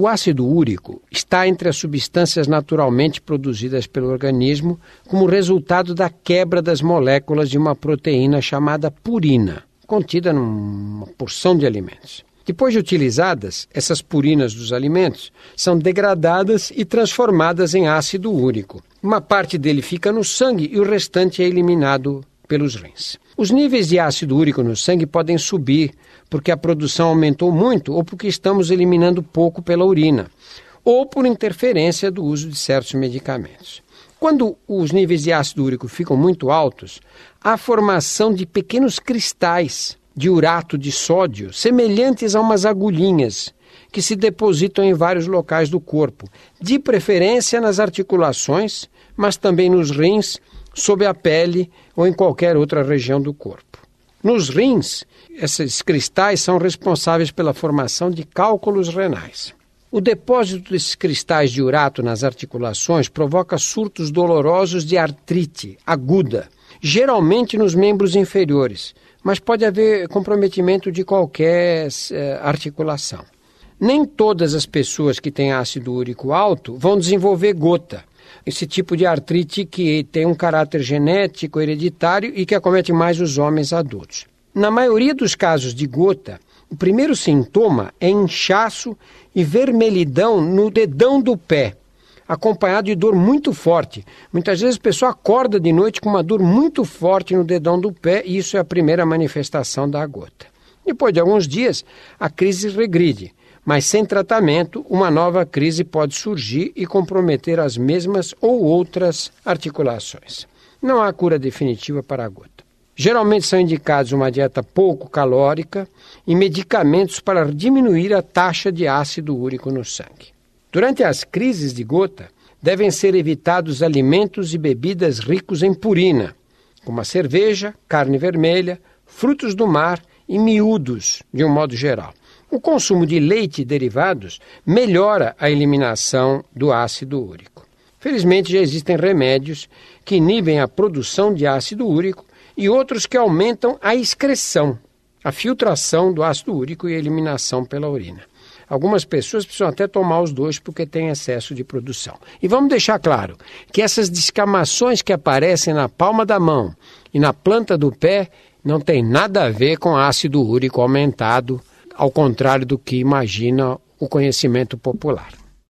O ácido úrico está entre as substâncias naturalmente produzidas pelo organismo como resultado da quebra das moléculas de uma proteína chamada purina, contida numa porção de alimentos. Depois de utilizadas, essas purinas dos alimentos são degradadas e transformadas em ácido úrico. Uma parte dele fica no sangue e o restante é eliminado pelos rins. Os níveis de ácido úrico no sangue podem subir porque a produção aumentou muito ou porque estamos eliminando pouco pela urina, ou por interferência do uso de certos medicamentos. Quando os níveis de ácido úrico ficam muito altos, há formação de pequenos cristais de urato de sódio, semelhantes a umas agulhinhas, que se depositam em vários locais do corpo, de preferência nas articulações, mas também nos rins, sob a pele ou em qualquer outra região do corpo. Nos rins, esses cristais são responsáveis pela formação de cálculos renais. O depósito desses cristais de urato nas articulações provoca surtos dolorosos de artrite aguda, geralmente nos membros inferiores, mas pode haver comprometimento de qualquer eh, articulação. Nem todas as pessoas que têm ácido úrico alto vão desenvolver gota, esse tipo de artrite que tem um caráter genético hereditário e que acomete mais os homens adultos. Na maioria dos casos de gota, o primeiro sintoma é inchaço e vermelhidão no dedão do pé, acompanhado de dor muito forte. Muitas vezes a pessoa acorda de noite com uma dor muito forte no dedão do pé e isso é a primeira manifestação da gota. Depois de alguns dias, a crise regride, mas sem tratamento, uma nova crise pode surgir e comprometer as mesmas ou outras articulações. Não há cura definitiva para a gota. Geralmente são indicados uma dieta pouco calórica e medicamentos para diminuir a taxa de ácido úrico no sangue. Durante as crises de gota, devem ser evitados alimentos e bebidas ricos em purina, como a cerveja, carne vermelha, frutos do mar e miúdos, de um modo geral. O consumo de leite e derivados melhora a eliminação do ácido úrico. Felizmente já existem remédios que inibem a produção de ácido úrico e outros que aumentam a excreção, a filtração do ácido úrico e a eliminação pela urina. Algumas pessoas precisam até tomar os dois porque têm excesso de produção. E vamos deixar claro que essas descamações que aparecem na palma da mão e na planta do pé não tem nada a ver com ácido úrico aumentado, ao contrário do que imagina o conhecimento popular.